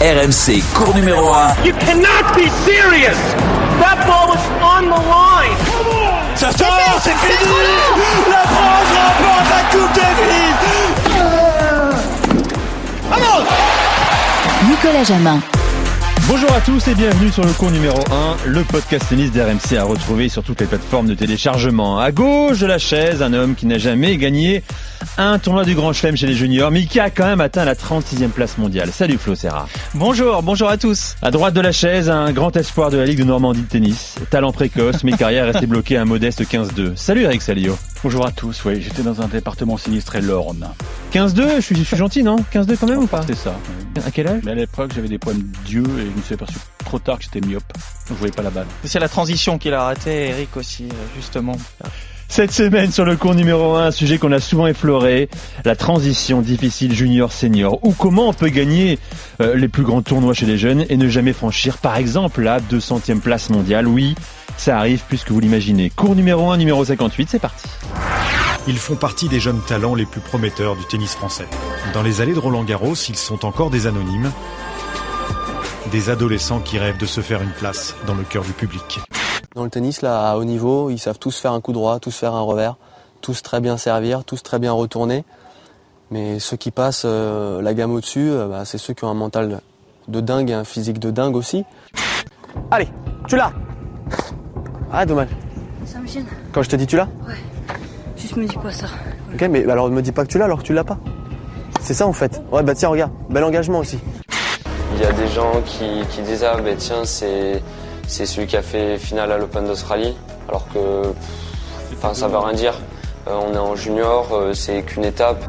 RMC, cours numéro 1. You cannot be serious. That ball was on the line. Ça sort, c'est fini. La France remporte la Coupe Davis. Vamos Nicolas Jamin. Bonjour à tous et bienvenue sur le cours numéro 1, le podcast tennis d'RMC à retrouver sur toutes les plateformes de téléchargement. À gauche de la chaise, un homme qui n'a jamais gagné un tournoi du Grand Chelem chez les juniors, mais qui a quand même atteint la 36e place mondiale. Salut Flo Serra. Bonjour, bonjour à tous. À droite de la chaise, un grand espoir de la Ligue de Normandie de tennis. Talent précoce, mais carrière restée bloquée à un modeste 15-2. Salut Eric Salio. Bonjour à tous, oui, j'étais dans un département sinistré, l'Orne. 15-2, je suis, je suis gentil, non? 15-2 quand même ou pas? C'est ça. À quel âge? Mais à l'époque, j'avais des problèmes d'yeux et je me suis aperçu trop tard que j'étais myope. Donc je voyais pas la balle. C'est la transition qu'il a raté, Eric aussi, euh, justement. Cette semaine sur le cours numéro 1, un sujet qu'on a souvent effleuré, la transition difficile junior-senior, ou comment on peut gagner euh, les plus grands tournois chez les jeunes et ne jamais franchir par exemple la 200e place mondiale. Oui, ça arrive plus que vous l'imaginez. Cours numéro 1, numéro 58, c'est parti. Ils font partie des jeunes talents les plus prometteurs du tennis français. Dans les allées de Roland Garros, ils sont encore des anonymes, des adolescents qui rêvent de se faire une place dans le cœur du public. Dans le tennis, là, à haut niveau, ils savent tous faire un coup droit, tous faire un revers, tous très bien servir, tous très bien retourner. Mais ceux qui passent euh, la gamme au-dessus, euh, bah, c'est ceux qui ont un mental de dingue et un physique de dingue aussi. Allez, tu l'as Ah, dommage. Ça me gêne. Quand je te dis tu l'as Ouais. Juste me dis pas ça. Ok, mais alors ne me dis pas que tu l'as alors que tu l'as pas. C'est ça en fait. Ouais, bah tiens, regarde, bel engagement aussi. Il y a des gens qui, qui disent ah ben tiens c'est c'est celui qui a fait finale à l'Open d'Australie alors que pff, enfin ça veut rien dire. Euh, on est en junior, euh, c'est qu'une étape.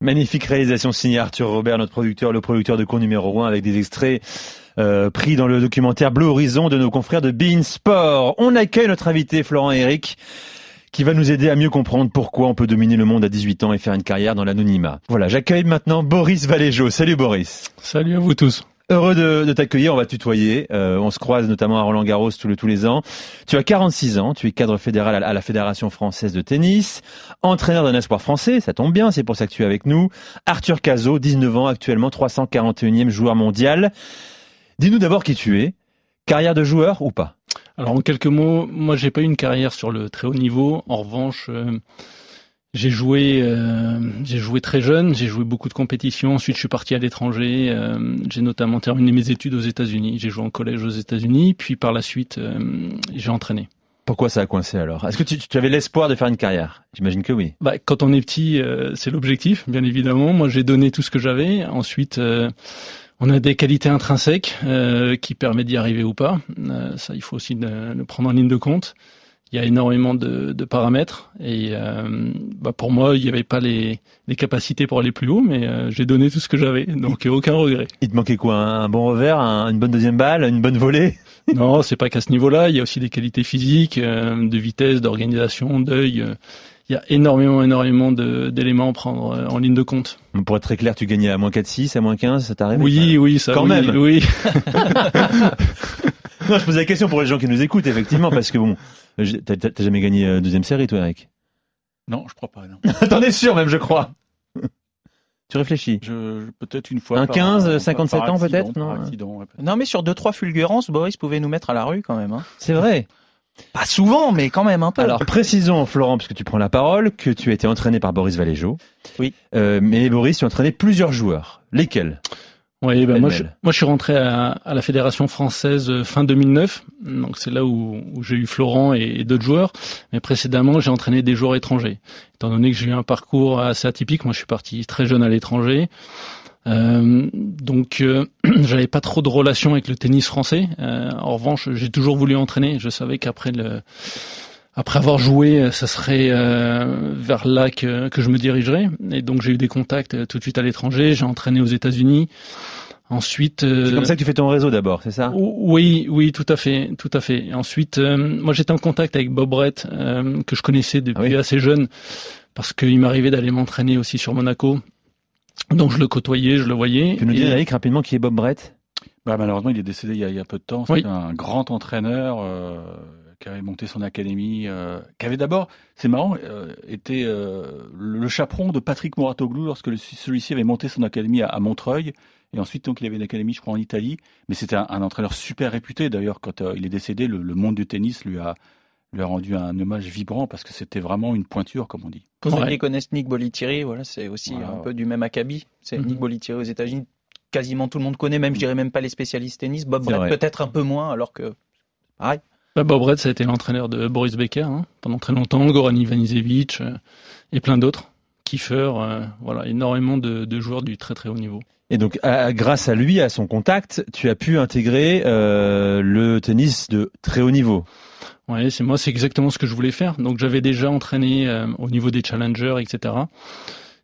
Magnifique réalisation signée Arthur Robert, notre producteur, le producteur de cours numéro 1 avec des extraits euh, pris dans le documentaire Bleu Horizon de nos confrères de Bein Sport. On accueille notre invité Florent Eric qui va nous aider à mieux comprendre pourquoi on peut dominer le monde à 18 ans et faire une carrière dans l'anonymat. Voilà, j'accueille maintenant Boris Valéjo. Salut Boris. Salut à vous tous. Heureux de, t'accueillir, on va tutoyer. Euh, on se croise notamment à Roland Garros tous, les- ans. Tu as 46 ans, tu es cadre fédéral à la- à la Fédération française de tennis, entraîneur d'un espoir français, ça tombe bien, c'est pour ça que tu es avec nous. Arthur Cazot, 19 ans, actuellement 341e joueur mondial. Dis-nous d'abord qui tu es. Carrière de joueur ou pas? Alors en quelques mots, moi j'ai pas eu une carrière sur le très haut niveau. En revanche, euh, j'ai joué, euh, j'ai joué très jeune, j'ai joué beaucoup de compétitions. Ensuite, je suis parti à l'étranger. euh, j'ai notamment terminé mes études aux États-Unis. J'ai joué en collège aux États-Unis, puis par la suite, euh, j'ai entraîné. Pourquoi ça a coincé alors? Est-ce que tu, tu avais l'espoir de faire une carrière? J'imagine que oui. Bah, quand on est petit, euh, c'est l'objectif, bien évidemment. Moi, j'ai donné tout ce que j'avais. Ensuite, euh, on a des qualités intrinsèques euh, qui permettent d'y arriver ou pas. Euh, ça, il faut aussi le, le prendre en ligne de compte. Il y a énormément de, de paramètres et euh, bah, pour moi, il n'y avait pas les, les capacités pour aller plus haut, mais euh, j'ai donné tout ce que j'avais, donc aucun regret. Il te manquait quoi Un bon revers, un- une bonne deuxième balle, une bonne volée? Non, c'est pas qu'à ce niveau-là. Il y a aussi des qualités physiques, euh, de vitesse, d'organisation, d'œil. il y a énormément, énormément d'éléments à prendre euh, en ligne de compte. Pour être très clair, tu gagnais à moins 4-6, à moins 15, ça t'arrive Oui, oui, ça. Quand oui, même. Oui. Non, je pose la question pour les gens qui nous écoutent, effectivement, parce que bon, t'as jamais gagné euh, deuxième série, toi, Eric? Non, je crois pas, non. T'en es sûr, même, je crois. tu réfléchis Je, je- peut-être une fois. Un par- 15, par- 57 par ans, peut-être, non accident, ouais, peut-être. Non, mais sur deux trois fulgurances, Boris pouvait nous mettre à la rue quand même. Hein. C'est vrai. Pas souvent, mais quand même un peu. Alors, précisons, Florent, parce que tu prends la parole, que tu as été entraîné par Boris Valéjo. Oui. Euh, mais Boris, tu as entraîné plusieurs joueurs. Lesquels? Oui, ben moi, je, moi je suis rentré à, à la fédération française euh, fin 2009, donc c'est là où, où j'ai eu Florent et, et d'autres joueurs. Mais précédemment, j'ai entraîné des joueurs étrangers. Étant donné que j'ai eu un parcours assez atypique, moi je suis parti très jeune à l'étranger. Euh, donc euh, j'avais pas trop de relations avec le tennis français. Euh, en revanche, j'ai toujours voulu entraîner. Je savais qu'après le après avoir joué, ça serait euh, vers là que, que je me dirigerais. Et donc j'ai eu des contacts euh, tout de suite à l'étranger. J'ai entraîné aux États-Unis. Ensuite, euh, C'est comme ça que tu fais ton réseau d'abord, c'est ça? Oui, oui, tout à fait, tout à fait. Et ensuite, euh, moi j'étais en contact avec Bob Brett, euh, que je connaissais depuis Ah oui. assez jeune, parce qu'il m'arrivait d'aller m'entraîner aussi sur Monaco. Donc je le côtoyais, je le voyais. Tu peux nous Et- dire, Eric, rapidement, qui est Bob Brett Bah, malheureusement, il est décédé il y a, il y a peu de temps. Oui. C'était un grand entraîneur euh, qui avait monté son académie, euh, qui avait d'abord, c'est marrant, euh, été euh, le, chaperon de Patrick Moratoglou lorsque celui-ci avait monté son académie à, à Montreuil. Et ensuite, donc, il avait une académie, je crois, en Italie. Mais c'était un, entraîneur super réputé. D'ailleurs, quand euh, il est décédé, le, monde du tennis lui a, lui a rendu un hommage vibrant parce que c'était vraiment une pointure, comme on dit. Pour ceux qui connaissent Nick Bolitieri, voilà, c'est aussi un peu du même acabit. C'est mhm. Nick Bolitieri aux États-Unis. Quasiment tout le monde connaît, même, je dirais même pas les spécialistes tennis. Bob Brett, peut-être un peu moins, alors que, pareil. Bah, Bob Brett, ça a été l'entraîneur de Boris Becker hein, pendant très longtemps, Goran Ivanisevic euh, et plein d'autres. Kiefer, euh, voilà, énormément de, joueurs du très très haut niveau. Et donc, grâce à lui, à son contact, tu as pu intégrer euh, le tennis de très haut niveau. Oui, c'est moi, c'est exactement ce que je voulais faire. Donc, j'avais déjà entraîné au niveau des challengers, etc.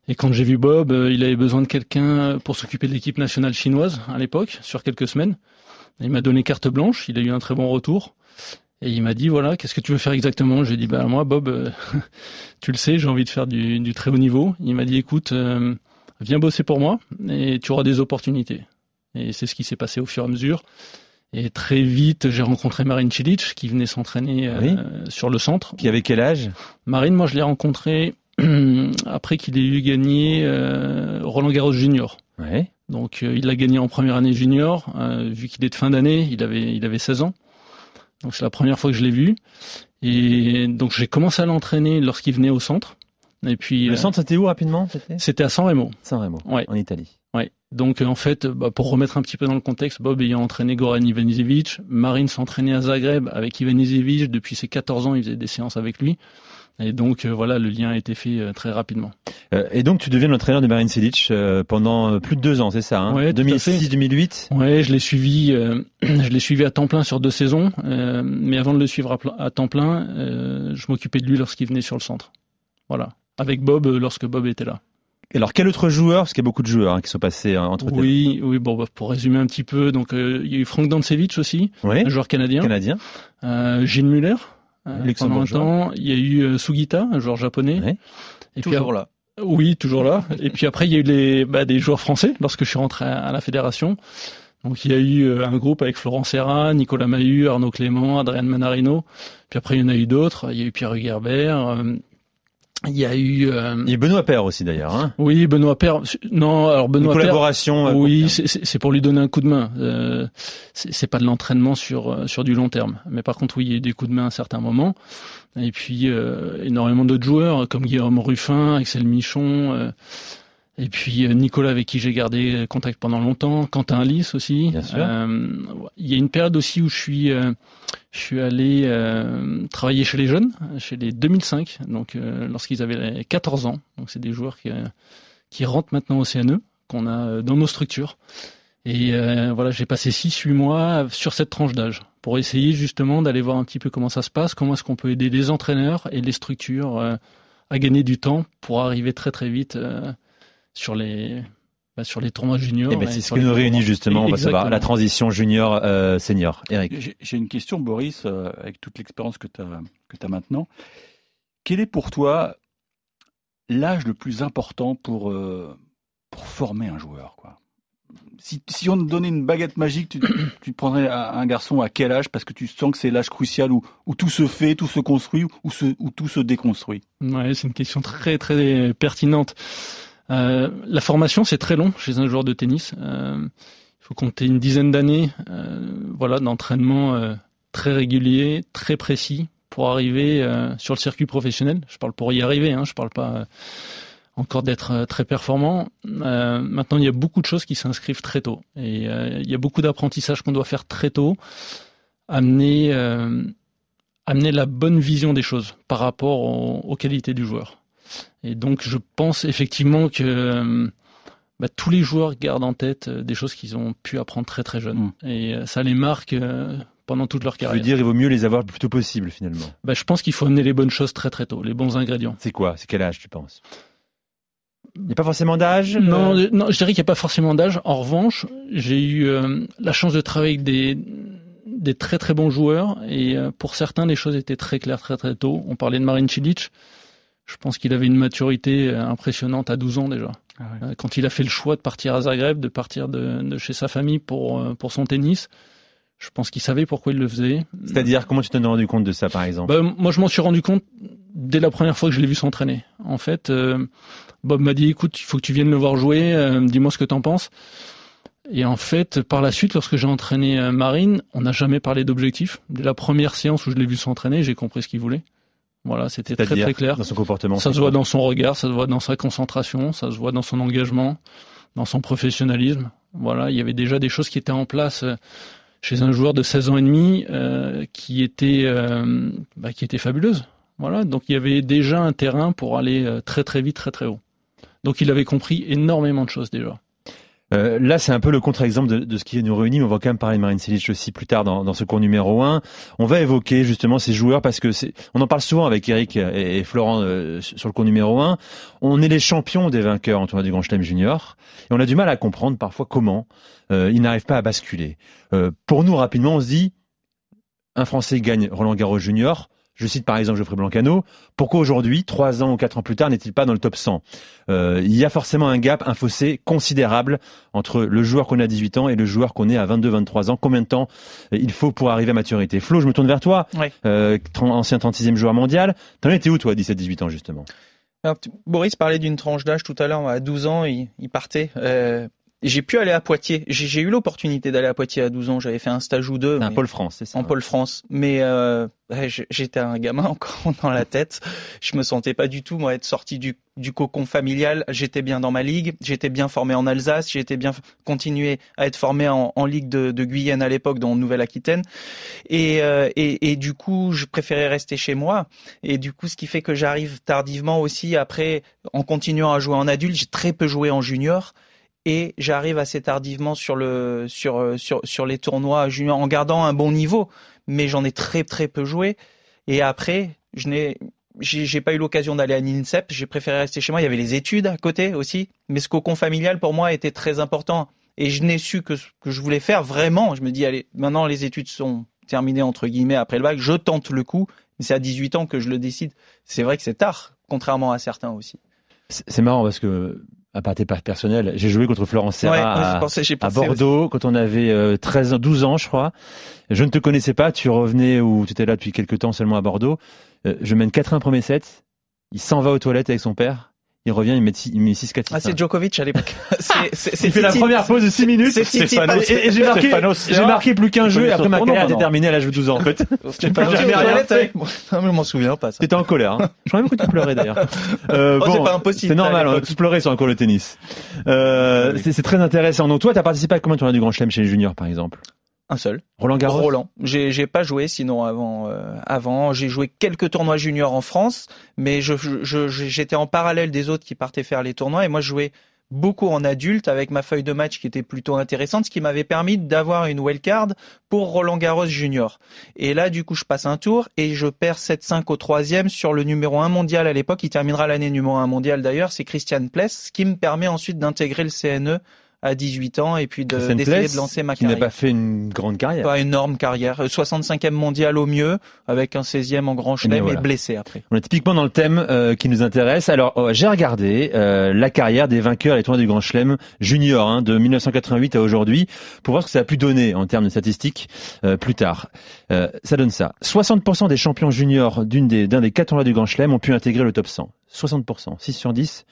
Et quand j'ai vu Bob, il avait besoin de quelqu'un pour s'occuper de l'équipe nationale chinoise à l'époque, sur quelques semaines. Il m'a donné carte blanche, il a eu un très bon retour. Et il m'a dit voilà, qu'est-ce que tu veux faire exactement? J'ai dit bah moi Bob, euh, tu le sais, j'ai envie de faire du, très haut niveau. Il m'a dit écoute, euh, viens bosser pour moi et tu auras des opportunités. Et c'est ce qui s'est passé au fur et à mesure. Et très vite, j'ai rencontré Marine Cilic qui venait s'entraîner euh, sur le centre. Qui avait quel âge? Marine, moi je l'ai rencontré après qu'il ait eu gagné Roland Garros Junior. Ouais. Donc il l'a gagné en première année junior. vu qu'il est de fin d'année, il avait il avait 16 ans. Donc c'est la première fois que je l'ai vu. Et donc j'ai commencé à l'entraîner lorsqu'il venait au centre. Et puis le centre c'était où rapidement? C'était à San Remo. San Remo. Ouais. En Italie. Ouais. Donc en fait, bah, pour remettre un petit peu dans le contexte, Bob ayant entraîné Goran Ivanisevic, Marine s'entraînait à Zagreb avec Ivanisevic depuis ses 14 ans, il faisait des séances avec lui. Et donc euh, voilà, le lien a été fait euh, très rapidement. Euh, et donc tu deviens l'entraîneur de Marine Silic pendant plus de deux ans, c'est ça hein? Ouais, 2006-2008 Ouais, je l'ai suivi, je l'ai suivi à temps plein sur deux saisons. mais avant de le suivre à, temps plein, je m'occupais de lui lorsqu'il venait sur le centre. Voilà, avec Bob lorsque Bob était là. Alors quel autre joueur Parce qu'il y a beaucoup de joueurs hein, qui sont passés hein, entre Oui, oui. Bon, bah, pour résumer un petit peu, donc il y a eu Frank Dansevich aussi, un joueur canadien. Canadien. Gilles Muller. Euh, pendant un temps, il y a eu euh, Sugita, un joueur japonais. Et toujours là. Oui, toujours là. et puis après, il y a eu les, bah, des joueurs français lorsque je suis rentré à, la fédération. Donc il y a eu euh, un groupe avec Florent Serra, Nicolas Mahut, Arnaud Clément, Adrien Manarino. Puis après, il y en a eu d'autres. Il y a eu Pierre Hugerbert. Il y a eu. Euh... Il y a Benoît Père aussi d'ailleurs. Hein oui, Benoît Père. Non, alors Benoît Une collaboration. Père, oui, c'est pour lui donner un coup de main. Euh, c'est pas de l'entraînement sur euh, sur du long terme. Mais par contre, oui, il y a eu des coups de main à certains moments. Et puis euh, énormément d'autres joueurs comme Guillaume Ruffin, Axel Michon. Euh, et puis euh, Nicolas avec qui j'ai gardé contact pendant longtemps, Quentin Alice aussi. Bien sûr. Euh, il y a une période aussi où je suis euh, je suis allé euh, travailler chez les jeunes, chez les 2005, donc lorsqu'ils avaient 14 ans. Donc c'est des joueurs qui qui rentrent maintenant au CNE qu'on a dans nos structures. Et voilà, j'ai passé 6-8 mois sur cette tranche d'âge pour essayer justement d'aller voir un petit peu comment ça se passe, comment est-ce qu'on peut aider les entraîneurs et les structures à gagner du temps pour arriver très très vite sur les bah, sur les tournois juniors. Eh ben, c'est ce qui nous réunit justement, on va savoir la transition junior euh, senior. Eric. J'ai une question Boris euh, avec toute l'expérience que tu as que as maintenant. Quel est pour toi l'âge le plus important pour euh, pour former un joueur quoi? Si, si, on te donnait une baguette magique, tu, tu prendrais un garçon à quel âge? Parce que tu sens que c'est l'âge crucial où, où, tout se fait, tout se construit, où, se, où tout se déconstruit. Ouais, c'est une question très très pertinente. Euh, la formation, c'est très long chez un joueur de tennis. Euh, il faut compter une dizaine d'années euh, voilà, d'entraînement très régulier, très précis pour arriver sur le circuit professionnel. Je parle pour y arriver, hein, je parle pas encore d'être très performant. maintenant, il y a beaucoup de choses qui s'inscrivent très tôt. Et il y a beaucoup d'apprentissage qu'on doit faire très tôt. Amener, amener la bonne vision des choses par rapport aux qualités du joueur. Et donc je pense effectivement que euh, bah, tous les joueurs gardent en tête euh, des choses qu'ils ont pu apprendre très très jeunes. Mm. Et euh, ça les marque pendant toute leur carrière. Je veux dire, il vaut mieux les avoir le plus tôt possible finalement. Bah, je pense qu'il faut amener les bonnes choses très très tôt, les bons ingrédients. C'est quoi? C'est quel âge tu penses? Il n'y a pas forcément d'âge non, non, je dirais qu'il n'y a pas forcément d'âge. En revanche, j'ai eu la chance de travailler avec des, des très très bons joueurs et pour certains, les choses étaient très claires très très tôt. On parlait de Marin Cilic. Je pense qu'il avait une maturité euh, impressionnante à 12 ans déjà. Ah euh, quand il a fait le choix de partir à Zagreb, de partir de, chez sa famille pour, euh, pour son tennis, je pense qu'il savait pourquoi il le faisait. C'est-à-dire, comment tu t'en es rendu compte de ça, par exemple bah, Moi, je m'en suis rendu compte dès la première fois que je l'ai vu s'entraîner. En fait, Bob m'a dit, écoute, il faut que tu viennes le voir jouer, dis-moi ce que tu en penses. Et en fait, par la suite, lorsque j'ai entraîné Marine, on n'a jamais parlé d'objectifs. Dès la première séance où je l'ai vu s'entraîner, j'ai compris ce qu'il voulait. Voilà, c'était très très clair. Dans son comportement. Ça se voit dans son regard, ça se voit dans sa concentration, ça se voit dans son engagement, dans son professionnalisme. Voilà, il y avait déjà des choses qui étaient en place euh, chez un joueur de 16 ans et demi euh, qui était euh, bah, qui était fabuleuse. Voilà, donc il y avait déjà un terrain pour aller euh, très très vite, très très haut. Donc il avait compris énormément de choses déjà. Euh, là, c'est un peu le contre-exemple de, de, ce qui nous réunit. On va quand même parler de Marine Silic aussi plus tard dans, dans, ce cours numéro 1. On va évoquer justement ces joueurs parce que on en parle souvent avec Eric et, et Florent euh, sur le cours numéro 1. On est les champions des vainqueurs en tournoi du Grand Chelem Junior et on a du mal à comprendre parfois comment euh, ils n'arrivent pas à basculer. Euh, pour nous, rapidement, on se dit un Français gagne Roland Garros Junior je cite par exemple Geoffrey Blancano, pourquoi aujourd'hui, trois ans ou quatre ans plus tard, n'est-il pas dans le top 100 euh, Il y a forcément un gap, un fossé considérable entre le joueur qu'on a à 18 ans et le joueur qu'on est à 22-23 ans. Combien de temps euh, il faut pour arriver à maturité? Flo, je me tourne vers toi, oui. euh, ancien 36e joueur mondial. T'en étais où toi, 17-18 ans justement? Alors, Boris parlait d'une tranche d'âge tout à l'heure, à 12 ans, il, il partait. Euh, j'ai pu aller à Poitiers. J'ai eu l'opportunité d'aller à Poitiers à 12 ans. J'avais fait un stage ou deux. Un Pôle France, c'est ça En Pôle France. Mais euh, j'étais un gamin encore dans la tête. Je me sentais pas du tout, moi, être sorti du, du cocon familial. J'étais bien dans ma ligue. J'étais bien formé en Alsace. J'étais bien continué à être formé en, en ligue de, de, Guyane à l'époque, dans Nouvelle-Aquitaine. Et, euh, et, et, du coup, je préférais rester chez moi. Et du coup, ce qui fait que j'arrive tardivement aussi après, en continuant à jouer en adulte. J'ai très peu joué en junior et j'arrive assez tardivement sur le sur sur sur les tournois juniors en gardant un bon niveau, mais j'en ai très très peu joué. Et après, je n'ai j'ai pas eu l'occasion d'aller à l'INSEP, j'ai préféré rester chez moi. Il y avait les études à côté aussi, mais ce cocon familial pour moi était très important. Et je n'ai su que ce que je voulais faire vraiment. Je me dis allez, maintenant les études sont terminées entre guillemets après le bac, je tente le coup. Mais c'est à 18 ans que je le décide. C'est vrai que c'est tard, contrairement à certains aussi. C'est marrant parce que à part tes personnels, j'ai joué contre Florence Serra ouais, à, pensé, à, Bordeaux aussi. quand on avait euh, 13 12 ans, je crois. Je ne te connaissais pas, tu revenais ou tu étais là depuis quelques temps seulement à Bordeaux. Euh, je mène 4-1 premier set. Il s'en va aux toilettes avec son père. Il revient, il met, il met 6 4 Ah, c'est Djokovic à l'époque. il fait la première pause de 6 minutes. C'est et, et j'ai marqué, j'ai marqué plus qu'un jeu et après ma carrière était terminée à l'âge de 12 ans, en fait. J'ai pas jamais rien avec moi. Non, mais je m'en souviens pas, ça. T'étais en colère, hein. Je crois même que tu pleurais, d'ailleurs. Euh, oh, bon, c'est pas impossible. C'est normal, on tous pleurer sur un cours de tennis. Euh, c'est très intéressant. Donc, toi, t'as participé à combien de tournois du Grand Chelem chez les juniors, par exemple? Un seul. Roland Garros. Roland. J'ai pas joué sinon avant. Euh, avant, j'ai joué quelques tournois juniors en France, mais je j'étais en parallèle des autres qui partaient faire les tournois et moi je jouais beaucoup en adulte avec ma feuille de match qui était plutôt intéressante, ce qui m'avait permis d'avoir une wildcard pour Roland Garros junior. Et là, du coup, je passe un tour et je perds 7-5 au troisième sur le numéro 1 mondial à l'époque. Il terminera l'année numéro 1 mondial d'ailleurs, c'est Christian Pless, ce qui me permet ensuite d'intégrer le CNE à 18 ans et puis d'essayer de, de, lancer ma qui carrière. Qui n'a pas fait une grande carrière. Pas énorme carrière. 65e mondial au mieux, avec un 16e en grand chelem et, voilà. blessé après. On est typiquement dans le thème euh, qui nous intéresse. Alors, oh, j'ai regardé euh, la carrière des vainqueurs des tournois du grand chelem junior hein, de 1988 à aujourd'hui pour voir ce que ça a pu donner en termes de statistiques euh, plus tard. ça donne ça. 60% des champions juniors d'un des, des quatre tournois du grand chelem ont pu intégrer le top 100. 60%. 6 sur 10.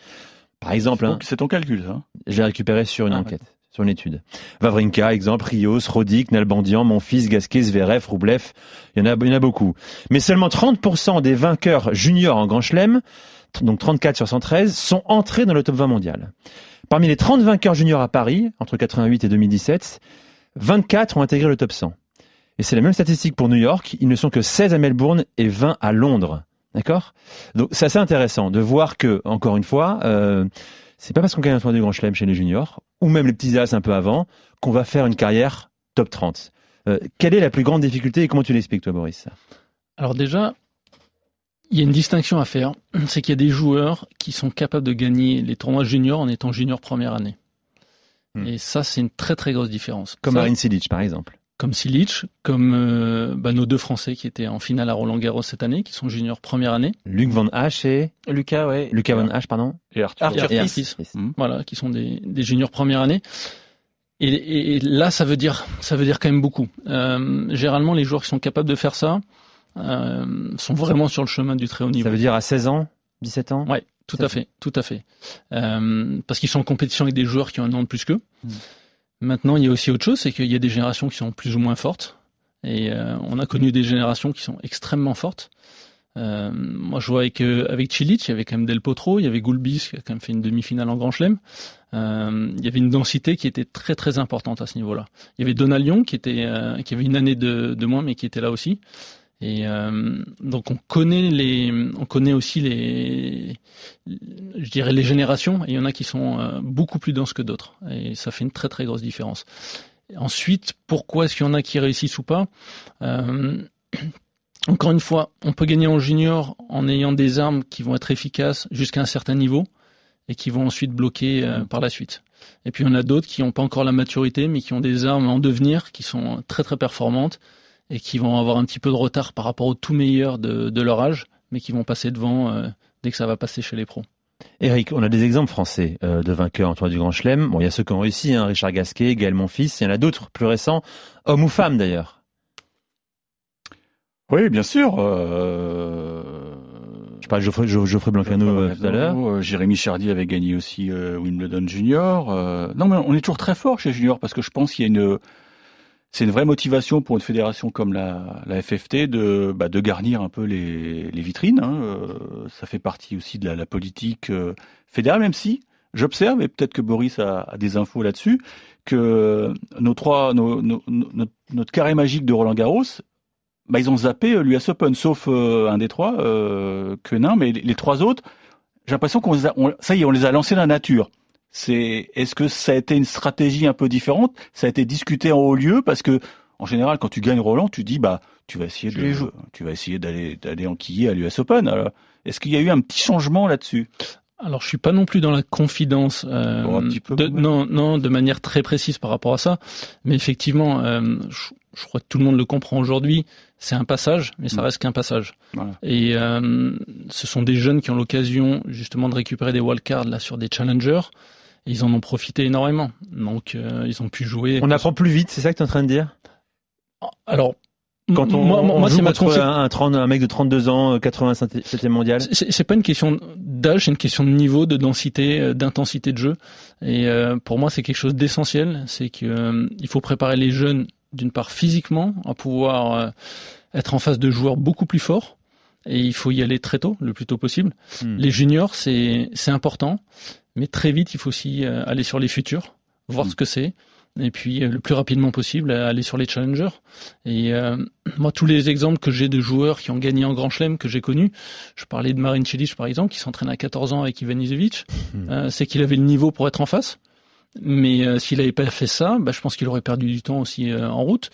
Par exemple, hein, c'est ton calcul, ça J'ai récupéré sur une ah, enquête, ouais. sur une étude. Vavrinka, exemple, Rios, Rodic, Nalbandian, Monfils, Gasquet, Zverev, Roublev, il y en a, il y en a beaucoup. Mais seulement 30% des vainqueurs juniors en Grand Chelem, donc 34 sur 113, sont entrés dans le top 20 mondial. Parmi les 30 vainqueurs juniors à Paris, entre 88 et 2017, 24 ont intégré le top 100. Et c'est la même statistique pour New York, ils ne sont que 16 à Melbourne et 20 à Londres. D'accord? Donc c'est assez intéressant de voir que, encore une fois, euh, c'est pas parce qu'on gagne un tournoi du Grand Chelem chez les juniors, ou même les petits as un peu avant, qu'on va faire une carrière top 30. Euh, quelle est la plus grande difficulté et comment tu l'expliques toi, Boris? Alors déjà, il y a une distinction à faire, c'est qu'il y a des joueurs qui sont capables de gagner les tournois juniors en étant junior première année. Hmm. Et ça, c'est une très très grosse différence. Comme Marine Silic, par exemple comme Silic, comme euh, bah, nos deux Français qui étaient en finale à Roland Garros cette année, qui sont juniors première année. Luc Van Hache et Lucas, ouais. Lucas Van Hache, pardon. Et Arthur, Arthur, Arthur Fils. Mmh. Voilà, qui sont des, des, juniors première année. Et, et, et, là, ça veut dire, ça veut dire quand même beaucoup. Euh, généralement, les joueurs qui sont capables de faire ça euh, sont vraiment sur le chemin du très haut niveau. Ça veut dire à 16 ans, 17 ans. Ouais, tout à fait, tout à fait. Euh, parce qu'ils sont en compétition avec des joueurs qui ont un an de plus qu'eux. Mmh. Maintenant, il y a aussi autre chose, c'est qu'il y a des générations qui sont plus ou moins fortes. Et euh, on a connu des générations qui sont extrêmement fortes. Euh, moi, je vois avec euh, avec Chilich, il y avait quand même Del Potro, il y avait Goulbis qui a quand même fait une demi-finale en Grand Chelem. Euh, il y avait une densité qui était très très importante à ce niveau-là. Il y avait Donalion qui qui avait une année de moins, mais qui était là aussi. Et euh, donc on connaît les, on connaît aussi les, je dirais les générations. Et il y en a qui sont euh, beaucoup plus denses que d'autres, et ça fait une très très grosse différence. Ensuite, pourquoi est-ce qu'il y en a qui réussissent ou pas? Euh, Encore une fois, on peut gagner en junior en ayant des armes qui vont être efficaces jusqu'à un certain niveau et qui vont ensuite bloquer euh, par la suite. Et puis on a d'autres qui n'ont pas encore la maturité, mais qui ont des armes en devenir qui sont très très performantes et qui vont avoir un petit peu de retard par rapport au tout meilleur de, de leur âge, mais qui vont passer devant euh, dès que ça va passer chez les pros. Eric, on a des exemples français euh, de vainqueurs en tournoi du Grand Chelem. Bon, il y a ceux qui ont réussi, hein, Richard Gasquet, Gaël Monfils. Il y en a d'autres, plus récents, hommes ou femmes d'ailleurs. Oui, bien sûr. Euh... Je parle de Geoffrey, Geoffrey Blancano euh, tout à l'heure. Jérémy Chardy avait gagné aussi euh, Wimbledon Junior. Euh, non, mais on est toujours très fort chez Junior parce que je pense qu'il y a une c'est une vraie motivation pour une fédération comme la, la FFT de, bah, de garnir un peu les, les vitrines. Hein. Euh, ça fait partie aussi de la, la politique euh, fédérale, même si j'observe, et peut-être que Boris a, a des infos là-dessus, que nos trois, nos, nos, notre, notre carré magique de Roland Garros, bah, ils ont zappé euh, l'US Open, sauf euh, un des trois, euh, mais les, les trois autres, j'ai l'impression qu'on ça y est, on les a lancés dans la nature. C'est, est-ce que ça a été une stratégie un peu différente? Ça a été discuté en haut lieu? Parce que, en général, quand tu gagnes Roland, tu dis, bah, tu vas essayer de, tu vas essayer d'aller, d'aller enquiller à l'US Open. Alors, est-ce qu'il y a eu un petit changement là-dessus? Alors, je suis pas non plus dans la confidence, euh, Bon, un petit peu, de, non, non, de manière très précise par rapport à ça. Mais effectivement, euh, je, je crois que tout le monde le comprend aujourd'hui. C'est un passage, mais ça Mm. reste qu'un passage. Voilà. Et euh, ce sont des jeunes qui ont l'occasion justement de récupérer des wildcards là sur des challengers. Ils en ont profité énormément. Donc, euh, ils ont pu jouer. On apprend plus vite, c'est ça que tu es en train de dire? Alors, Quand on, moi, on moi, joue c'est ma contre concept- un, un, 30 un mec de 32 ans, euh, 87e mondial. C'est c'est pas une question d'âge, c'est une question de niveau, de densité, euh, d'intensité de jeu. Et euh, pour moi, c'est quelque chose d'essentiel. C'est que euh, il faut préparer les jeunes d'une part physiquement à pouvoir euh, être en face de joueurs beaucoup plus forts. Et il faut y aller très tôt, le plus tôt possible. Hmm. Les juniors, c'est c'est important, mais très vite, il faut aussi euh, aller sur les futurs, voir Mm. ce que c'est. Et puis, euh, le plus rapidement possible, euh, aller sur les challengers. Et euh, moi, tous les exemples que j'ai de joueurs qui ont gagné en Grand Chelem que j'ai connus, je parlais de Marin Cilic par exemple, qui s'entraîne à 14 ans avec Ivan Isevic, euh, c'est qu'il avait le niveau pour être en face. Mais euh, s'il n'avait pas fait ça, bah, je pense qu'il aurait perdu du temps aussi euh, en route.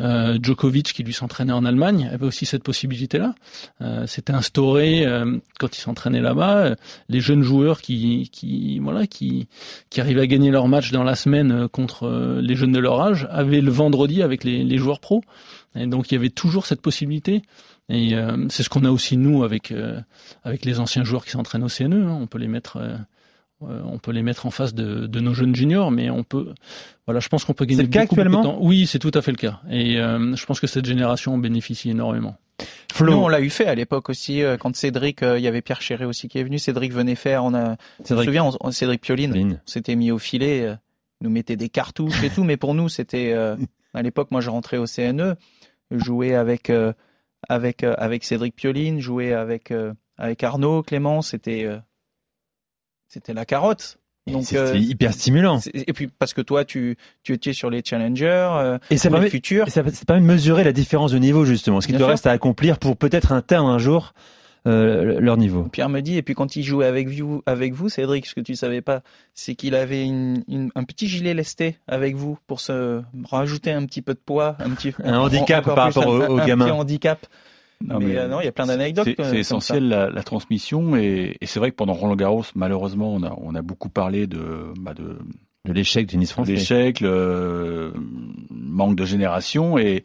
Euh, Djokovic, qui lui s'entraînait en Allemagne, avait aussi cette possibilité-là. Euh, C'était instauré euh, quand il s'entraînait là-bas. euh, les jeunes joueurs qui, qui, voilà, qui, qui arrivaient à gagner leur match dans la semaine euh, contre euh, les jeunes de leur âge avaient le vendredi avec les, les joueurs pros. Et donc il y avait toujours cette possibilité. Et c'est ce qu'on a aussi nous avec avec les anciens joueurs qui s'entraînent au CNE. hein. On peut les mettre on peut les mettre en face de, de nos jeunes juniors, mais on peut, voilà, je pense qu'on peut gagner C'est le cas beaucoup, beaucoup de actuellement temps. Oui, c'est tout à fait le cas. Et euh, je pense que cette génération en bénéficie énormément. Nous, on l'a eu fait à l'époque aussi, euh, quand Cédric, euh, il y avait Pierre Chéré aussi qui est venu. Cédric venait faire, on a, je me Cédric. souviens, on- on- Cédric Pioline, Pioline. on s'était mis au filet, euh, il nous mettait des cartouches et tout, mais pour nous, c'était, euh, à l'époque, moi, je rentrais au CNE, jouer avec, euh, avec, euh, avec Cédric Pioline, jouer avec, euh, avec Arnaud, Clément, c'était, euh, c'était la carotte. Donc, C'est euh, hyper stimulant. et puis parce que toi, tu, tu étais sur les challengers, euh, Et ça les permet, futurs. et ça, ça permet de mesurer la différence de niveau justement, ce qu'il Bien te sûr. reste à accomplir pour peut-être atteindre un jour euh, leur niveau. Pierre me dit, et puis quand il jouait avec vous, avec vous, Cédric, ce que tu savais pas, c'est qu'il avait une, une- un petit gilet lesté avec vous pour se rajouter un petit peu de poids, un petit Un handicap par rapport aux- aux un petit handicap. Non, mais mais, euh, non, il y a plein d'anecdotes. C'est essentiel la, la transmission et, et c'est vrai que pendant Roland Garros, malheureusement, on a, on a beaucoup parlé de, bah de, De l'échec du de français. l'échec, le manque de génération et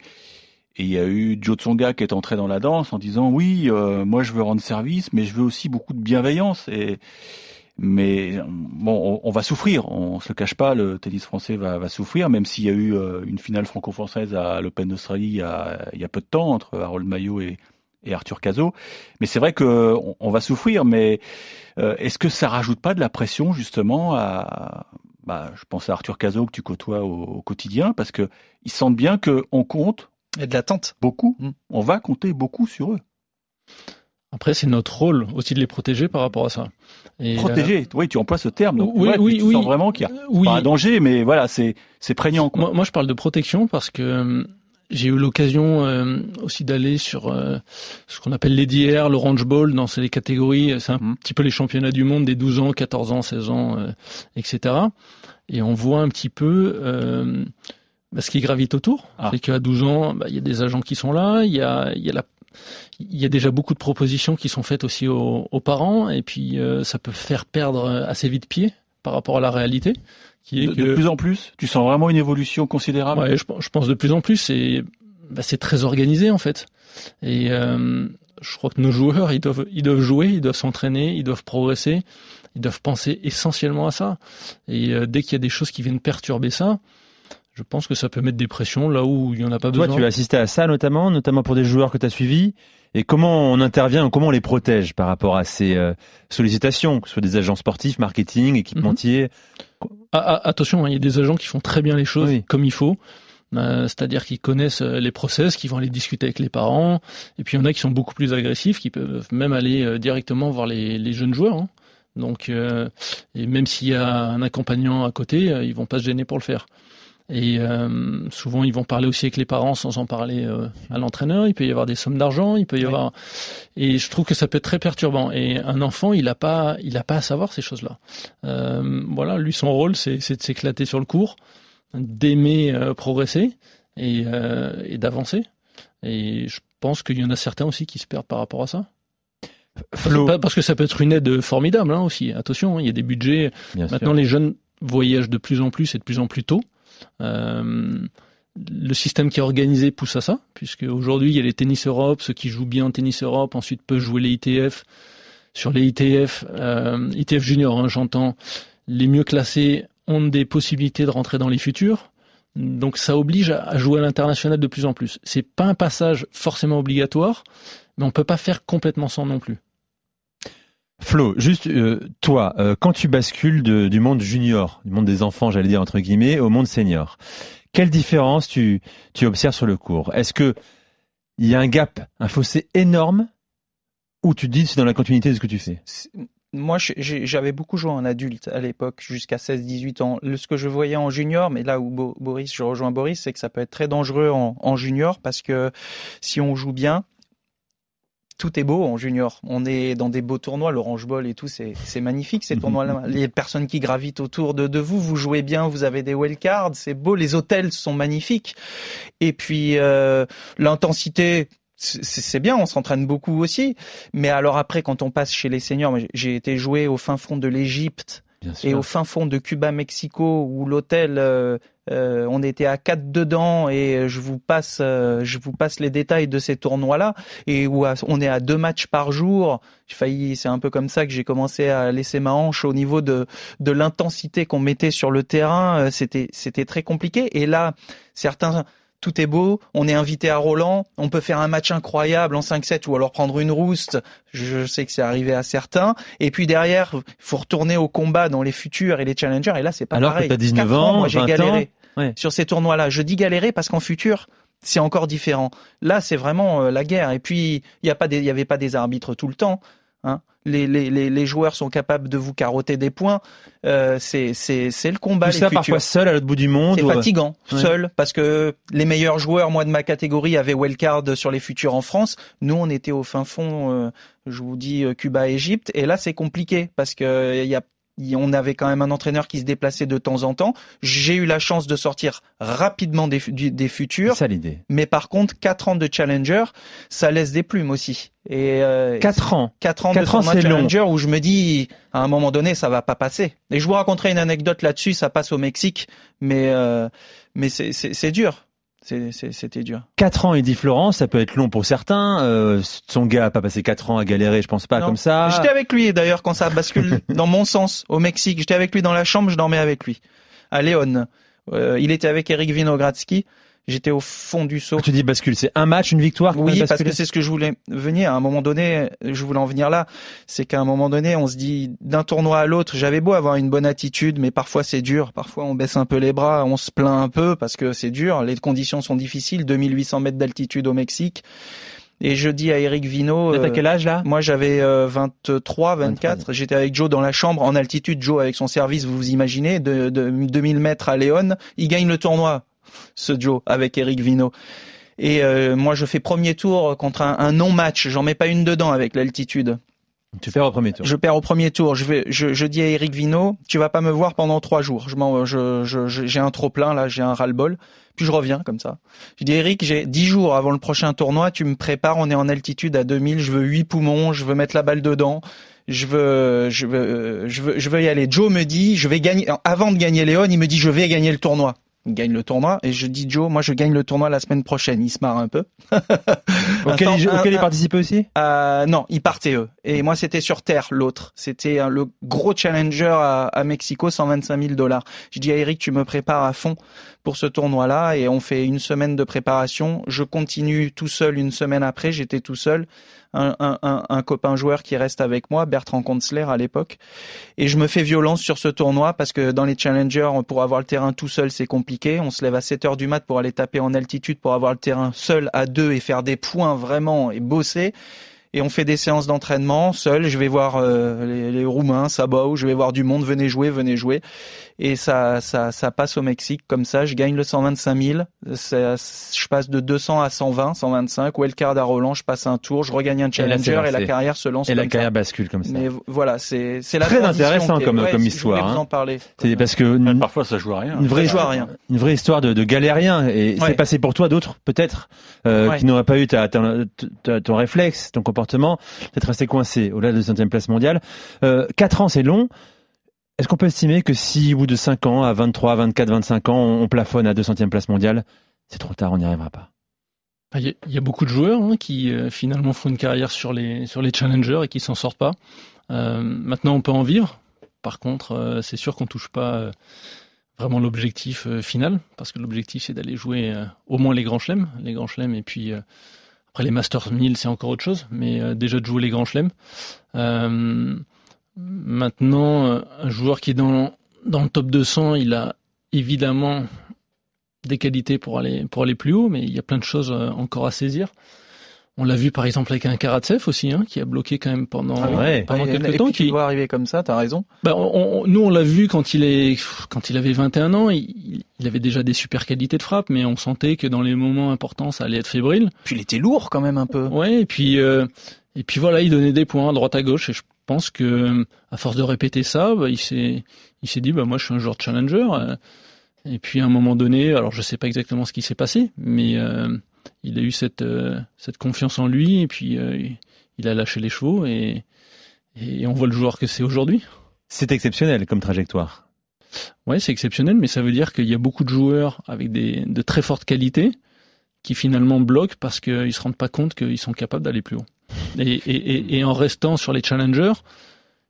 et il y a eu Joe Tsonga qui est entré dans la danse en disant oui, euh, moi je veux rendre service, mais je veux aussi beaucoup de bienveillance et mais bon, on, on va souffrir, on se le cache pas, le tennis français va, va souffrir, même s'il y a eu euh, une finale franco-française à l'Open d'Australie il, y a- il y a peu de temps entre Harold Maillot et, et Arthur Cazot. Mais c'est vrai que on, on va souffrir, mais euh, est-ce que ça rajoute pas de la pression justement à bah, je pense à Arthur Cazot que tu côtoies au, au quotidien, parce que ils sentent bien qu'on compte. Il y a de l'attente. Beaucoup. Mm. On va compter beaucoup sur eux. Après, c'est notre rôle aussi de les protéger par rapport à ça. Et, Protéger, euh, oui, tu emploies ce terme. Donc, oui, ouais, oui, tu oui. sens vraiment qu'il y a oui. pas un danger, mais voilà, c'est c'est prégnant. Quoi. Moi, moi, je parle de protection parce que euh, j'ai eu l'occasion euh, aussi d'aller sur euh, ce qu'on appelle l'EDR, l'Orange Bowl, dans ces catégories. C'est un Mhm. petit peu les championnats du monde des 12 ans, 14 ans, 16 ans, euh, etc. Et on voit un petit peu euh, bah, ce qui gravite autour. Ah. C'est qu'à 12 ans, bah, il y a des agents qui sont là, il y a, il y a la il y a déjà beaucoup de propositions qui sont faites aussi aux, aux parents et puis euh, ça peut faire perdre assez vite pied par rapport à la réalité qui est De, que de plus en plus, tu sens vraiment une évolution considérable? Ouais, je, je pense de plus en plus, c'est bah, c'est très organisé en fait. Et euh, je crois que nos joueurs, ils doivent, ils doivent jouer, ils doivent s'entraîner, ils doivent progresser, ils doivent penser essentiellement à ça. Et euh, dès qu'il y a des choses qui viennent perturber ça, je pense que ça peut mettre des pressions là où il n'y en a pas Toi, besoin. tu as assisté à ça notamment, notamment pour des joueurs que tu as suivis. Et comment on intervient, comment on les protège par rapport à ces euh, sollicitations, que ce soit des agents sportifs, marketing, équipementiers Ah, ah, attention, hein, il y a des agents qui font très bien les choses Oui. comme il faut. Euh, C'est-à-dire qu'ils connaissent euh, les process, qui vont aller discuter avec les parents. Et puis il y en a qui sont beaucoup plus agressifs, qui peuvent même aller euh, directement voir les, les jeunes joueurs. hein. Donc, et même s'il y a un accompagnant à côté, ils vont pas se gêner pour le faire. Et euh, souvent, ils vont parler aussi avec les parents sans en parler euh, à l'entraîneur. Il peut y avoir des sommes d'argent, il peut y Oui. avoir. Et je trouve que ça peut être très perturbant. Et un enfant, il a pas, il a pas à savoir ces choses-là. Euh, voilà, lui, son rôle, c'est de s'éclater sur le cours, d'aimer euh, progresser et, euh, et d'avancer. Et je pense qu'il y en a certains aussi qui se perdent par rapport à ça. Flo, Pas- Parce que ça peut être une aide formidable hein, aussi. Attention, hein, il y a des budgets. bien sûr. Maintenant, les jeunes voyagent de plus en plus et de plus en plus tôt. Euh, le système qui est organisé pousse à ça, puisque aujourd'hui il y a les tennis Europe, ceux qui jouent bien en tennis Europe, ensuite peuvent jouer les ITF. Sur les ITF, euh, ITF junior, hein, j'entends, les mieux classés ont des possibilités de rentrer dans les futurs. Donc ça oblige à, jouer à l'international de plus en plus. C'est pas un passage forcément obligatoire, mais on peut pas faire complètement sans non plus. Flo, juste euh, toi, euh, quand tu bascules de- du monde junior, du monde des enfants, j'allais dire entre guillemets, au monde senior, quelle différence tu, tu observes sur le cours? Est-ce que il y a un gap, un fossé énorme, ou tu te dis c'est dans la continuité de ce que tu fais? Moi, j'avais beaucoup joué en adulte à l'époque, jusqu'à 16-18 ans. Ce que je voyais en junior, mais là où Bo- Boris, je rejoins Boris, c'est que ça peut être très dangereux en, en junior parce que si on joue bien, tout est beau en junior. On est dans des beaux tournois, l'Orange Bowl et tout, c'est c'est magnifique ces tournois-là. Les personnes qui gravitent autour de, de vous, vous jouez bien, vous avez des wildcards, c'est beau, les hôtels sont magnifiques. Et puis euh, l'intensité, c'est bien, on s'entraîne beaucoup aussi. Mais alors après, quand on passe chez les seniors, j'ai- été joué au fin fond de l'Égypte et au fin fond de Cuba, Mexico, où l'hôtel, euh, euh, on était à quatre dedans, et je vous passe, euh, je vous passe les détails de ces tournois-là, et où on est à deux matchs par jour. J'ai failli, c'est un peu comme ça que j'ai commencé à laisser ma hanche au niveau de de l'intensité qu'on mettait sur le terrain. Euh, C'était c'était très compliqué. Et là, certains tout est beau, on est invité à Roland, on peut faire un match incroyable en 5-7 ou alors prendre une rouste, je sais que c'est arrivé à certains, et puis derrière, il faut retourner au combat dans les futurs et les challengers, et là c'est pas Alors que pareil. t'as 19 Quatre ans, moi j'ai 20 ans, galéré ouais. sur ces tournois-là. Je dis galérer parce qu'en futur, c'est encore différent. Là, c'est vraiment euh, la guerre. Et puis, il n'y a pas des, il y avait pas des arbitres tout le temps. Hein. Les, les, les, les joueurs sont capables de vous carotter des points. Euh, c'est, c'est, c'est le combat. Tout ça futurs. parfois seul à l'autre bout du monde. C'est ou- fatigant, Ouais. seul, parce que les meilleurs joueurs, moi de ma catégorie, avaient wildcard sur les futurs en France. Nous, on était au fin fond, euh, je vous dis, euh, Cuba, Égypte, et là, c'est compliqué parce que euh, il y a on avait quand même un entraîneur qui se déplaçait de temps en temps. J'ai eu la chance de sortir rapidement des, futurs. C'est ça l'idée. Mais par contre, quatre ans de challenger, ça laisse des plumes aussi. Et euh, 4 ans. Quatre ans Quatre de ans, long. challenger où je me dis, à un moment donné, ça va pas passer. Et je vous raconterai une anecdote là-dessus. Ça passe au Mexique, mais euh, mais c'est dur. C'était dur. 4 ans, Eddie Florence, ça peut être long pour certains. Euh, son gars a pas passé 4 ans à galérer, je pense pas Non. comme ça. J'étais avec lui d'ailleurs quand ça bascule dans mon sens au Mexique. J'étais avec lui dans la chambre, je dormais avec lui à Léon. Euh, il était avec Eric Vinogradsky. J'étais au fond du saut. Tu dis bascule, c'est un match, une victoire Oui, parce que c'est ce que je voulais venir. À un moment donné, je voulais en venir là. C'est qu'à un moment donné, on se dit d'un tournoi à l'autre, j'avais beau avoir une bonne attitude, mais parfois c'est dur. Parfois on baisse un peu les bras, on se plaint un peu parce que c'est dur. Les conditions sont difficiles. 2800 mètres d'altitude au Mexique. Et je dis à Eric Vino. à quel âge là Moi j'avais 23, 24. J'étais avec Joe dans la chambre en altitude. Joe avec son service, vous vous imaginez, de, de 2000 mètres à Léon. Il gagne le tournoi ce Joe avec Eric Vino. Et euh, moi, je fais premier tour contre un, un non-match. J'en mets pas une dedans avec l'altitude. Tu perds au premier tour. Je perds au premier tour. Je vais, je, je dis à Eric Vino, tu vas pas me voir pendant trois jours. Je, j'ai un trop plein là, j'ai un ras-le-bol. Puis je reviens comme ça. Je dis Eric, j'ai dix jours avant le prochain tournoi. Tu me prépares. On est en altitude à 2000. Je veux huit poumons. Je veux mettre la balle dedans. Je veux, je veux, je veux, je veux y aller. Joe me dit, je vais gagner. Avant de gagner Léon, il me dit, je vais gagner le tournoi gagne le tournoi. Et je dis Joe, moi je gagne le tournoi la semaine prochaine. Il se marre un peu. auquel, il, auquel il participait aussi? Euh, Non, ils partaient eux. Et moi c'était sur terre l'autre. C'était le gros challenger à, à Mexico, 125 000 dollars. Je dis à Eric, tu me prépares à fond pour ce tournoi-là et on fait une semaine de préparation. Je continue tout seul une semaine après. J'étais tout seul un, un, un, copain joueur qui reste avec moi, Bertrand Konzler à l'époque. Et je me fais violence sur ce tournoi parce que dans les challengers, pour avoir le terrain tout seul, c'est compliqué. On se lève à 7 heures du mat pour aller taper en altitude pour avoir le terrain seul à deux et faire des points vraiment et bosser et on fait des séances d'entraînement seul. Je vais voir euh, les, les, Roumains, Sabao, je vais voir du monde, venez jouer, venez jouer. Et ça, ça, ça passe au Mexique comme ça. Je gagne le 125 000. je passe de 200 à 120, 125. Wildcard à Roland, je passe un tour, je regagne un challenger et, la carrière se lance. Et la carrière bascule comme ça. Mais voilà, c'est c'est la très intéressant comme ouais, comme histoire. Vous en parler. C'est parce que parfois ça joue à rien. Une vraie, joue à rien. Une vraie histoire de, de galérien et c'est passé pour toi d'autres peut-être euh, qui n'auraient pas eu ta, ta, ta, ton réflexe, ton comportement, peut-être resté coincé au-delà de la centième place mondiale. Euh, quatre ans, c'est long. Est-ce qu'on peut estimer que si au bout de 5 ans, à 23, 24, 25 ans, on plafonne à 200e place mondiale, c'est trop tard, on n'y arrivera pas il y, a, beaucoup de joueurs hein, qui euh, finalement font une carrière sur les, sur les challengers et qui s'en sortent pas. Euh, maintenant, on peut en vivre. Par contre, euh, c'est sûr qu'on touche pas vraiment l'objectif final, parce que l'objectif c'est d'aller jouer au moins les grands chelems, les grands chelems, et puis après les Masters 1000 c'est encore autre chose, mais déjà de jouer les grands chelems. Maintenant, un joueur qui est dans, le top 200, il a évidemment des qualités pour aller, plus haut, mais il y a plein de choses euh, encore à saisir. On l'a vu par exemple avec un Karatsev aussi, hein, qui a bloqué quand même pendant, ah ouais. pendant et, quelques temps. Qui doit arriver comme ça, t'as raison. Ben, on, nous on l'a vu quand il est, quand il avait 21 ans, il, il, avait déjà des super qualités de frappe, mais on sentait que dans les moments importants, ça allait être fébrile. Puis il était lourd quand même un peu. Ouais, et puis euh, et puis voilà, il donnait des points à droite à gauche, et je pense que à force de répéter ça, bah, il s'est il s'est dit bah moi je suis un joueur de challenger. Euh, et puis à un moment donné, alors je sais pas exactement ce qui s'est passé, mais euh, il a eu cette euh, cette confiance en lui et puis euh, il a lâché les chevaux et et on voit le joueur que c'est aujourd'hui. C'est exceptionnel comme trajectoire. Ouais, c'est exceptionnel, mais ça veut dire qu'il y a beaucoup de joueurs avec des de très fortes qualités qui finalement bloquent parce qu'ils se rendent pas compte qu'ils sont capables d'aller plus haut. Et, et, et, en restant sur les challengers,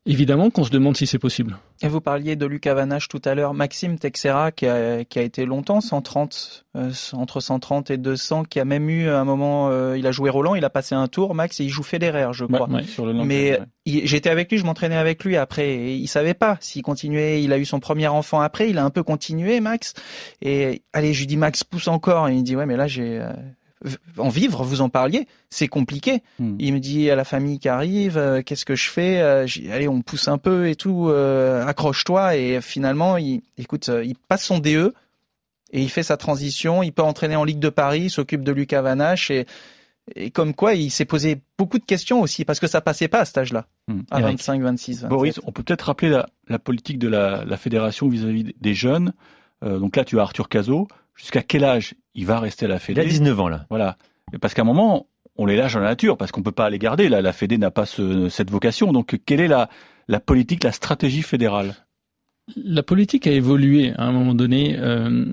évidemment qu'on se demande si c'est possible. Et vous parliez de Lucas Vanache tout à l'heure, Maxime Texera qui a, qui a été longtemps 130 euh, entre 130 et 200, qui a même eu un moment, euh, il a joué Roland, il a passé un tour, Max, et il joue Federer, je crois. Ouais, ouais, sur le Mais j'étais avec lui, je m'entraînais avec lui après, et il savait pas s'il continuait. Il a eu son premier enfant après, il a un peu continué, Max. Et allez, je lui dis Max pousse encore, et il dit ouais, mais là j'ai euh, en vivre, vous en parliez, c'est compliqué. Hmm. Il me dit à la famille qui arrive, euh, qu'est-ce que je fais euh, Allez, on pousse un peu et tout, euh, accroche-toi. Et finalement, il, écoute, euh, il passe son DE et il fait sa transition. Il peut entraîner en Ligue de Paris, s'occupe de Lucas Vanache et, et comme quoi, il s'est posé beaucoup de questions aussi parce que ça passait pas à cet âge-là, Hmm. à Eric. 25, 26. 27. Boris, on peut peut-être rappeler la, la politique de la, la fédération vis-à-vis des jeunes. Euh, donc là, tu as Arthur Cazot. Jusqu'à quel âge il va rester à la Il Fédé a 19 ans là. Voilà. Parce qu'à un moment, on les lâche dans la nature, parce qu'on peut pas les garder. Là, la Fédé n'a pas ce- cette vocation. Donc, quelle est la, la politique, la stratégie fédérale? La politique a évolué à un moment donné. Euh,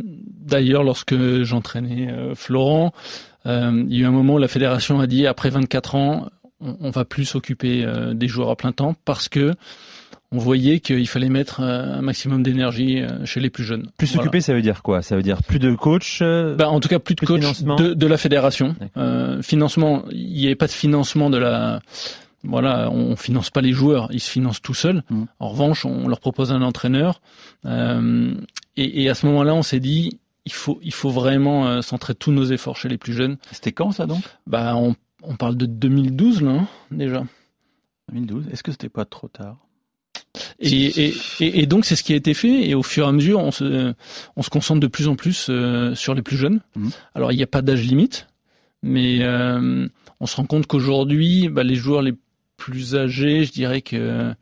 D'ailleurs, lorsque j'entraînais euh, Florent, euh, il y a eu un moment où la fédération a dit après 24 ans, on, on va plus s'occuper euh, des joueurs à plein temps parce que on voyait qu'il fallait mettre euh, un maximum d'énergie euh, chez les plus jeunes. Plus s'occuper, ça veut dire quoi? Ça veut dire plus de coach euh, bah, En tout cas, plus de coach de, de, la fédération. Euh, financement, il n'y avait pas de financement de la... Voilà, on finance pas les joueurs, ils se financent tout seuls. Mmh. En revanche, on leur propose un entraîneur. Euh, et, et, à ce moment-là, on s'est dit, il faut, il faut vraiment centrer tous nos efforts chez les plus jeunes. C'était quand ça donc? Bah, on, on parle de 2012 là, hein, déjà. 2012. Est-ce que c'était pas trop tard? Et, et, et, donc c'est ce qui a été fait et au fur et à mesure on se, on se concentre de plus en plus euh, sur les plus jeunes. Mmh. Alors il n'y a pas d'âge limite, mais euh, on se rend compte qu'aujourd'hui bah, les joueurs les plus âgés, je dirais que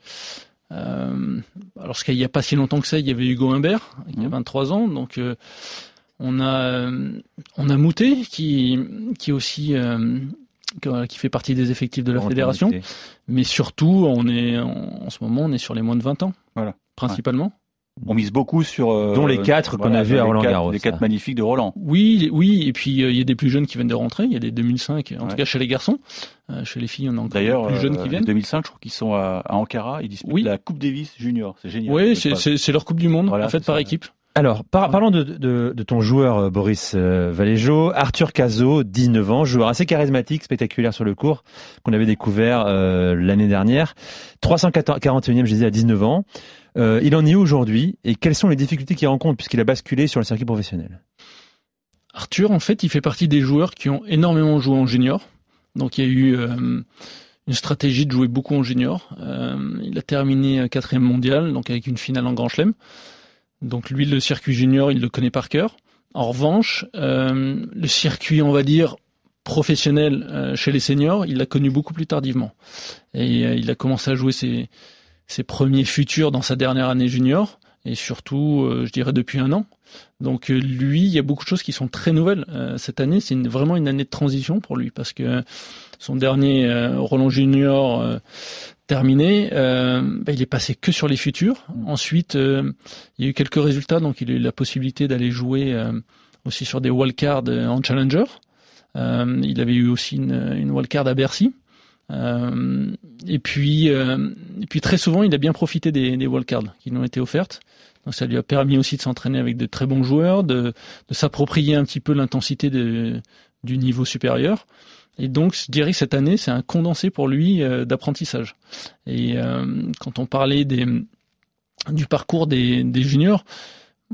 euh, alors qu'il n'y a pas si longtemps que ça, il y avait Hugo Humbert, il y a 23 mmh. ans, donc euh, on a on a Moutet qui qui est aussi qui fait partie des effectifs de la fédération. Mais surtout, on est en, ce moment, on est sur les moins de 20 ans. Voilà. Principalement. On mise beaucoup sur euh, dont les quatre qu'on a vus à Roland Garros. Les quatre magnifiques de Roland. Oui, oui, et puis euh, il y a des plus jeunes qui viennent de rentrer. Il y a des 2005, en tout cas chez les garçons. Euh, chez les filles, on a encore plus jeunes qui viennent. 2005, je crois qu'ils sont à, Ankara. Ils disputent oui. la Coupe Davis junior. C'est génial. Oui, c'est leur Coupe du Monde en fait par équipe. Alors, par, parlons de, de, de, ton joueur euh, Boris euh, Valéjo, Arthur Cazot, 19 ans, joueur assez charismatique, spectaculaire sur le cours, qu'on avait découvert euh, l'année dernière. 341e, je disais, à 19 ans. Euh, il en est où aujourd'hui et quelles sont les difficultés qu'il rencontre puisqu'il a basculé sur le circuit professionnel? Arthur, en fait, il fait partie des joueurs qui ont énormément joué en junior. Donc, il y a eu une stratégie de jouer beaucoup en junior. il a terminé quatrième mondial, donc avec une finale en Grand Chelem. Donc lui, le circuit junior, il le connaît par cœur. En revanche, euh, le circuit, on va dire, professionnel euh, chez les seniors, il l'a connu beaucoup plus tardivement. Et euh, il a commencé à jouer ses, ses, premiers futurs dans sa dernière année junior, et surtout, je dirais, depuis un an. Donc lui, il y a beaucoup de choses qui sont très nouvelles. cette année, c'est vraiment une année de transition pour lui, parce que son dernier Roland Junior terminé, euh, bah, il est passé que sur les futurs. Ensuite, euh, il y a eu quelques résultats, donc il a eu la possibilité d'aller jouer euh, aussi sur des wildcards en Challenger. il avait eu aussi une, une wildcard à Bercy. Et puis, et puis très souvent, il a bien profité des, des wildcards qui lui ont été offertes. Donc ça lui a permis aussi de s'entraîner avec de très bons joueurs, de, de s'approprier un petit peu l'intensité du niveau supérieur. Et donc, je dirais que cette année, c'est un condensé pour lui euh, d'apprentissage. Et euh, quand on parlait des, du parcours des, des, juniors,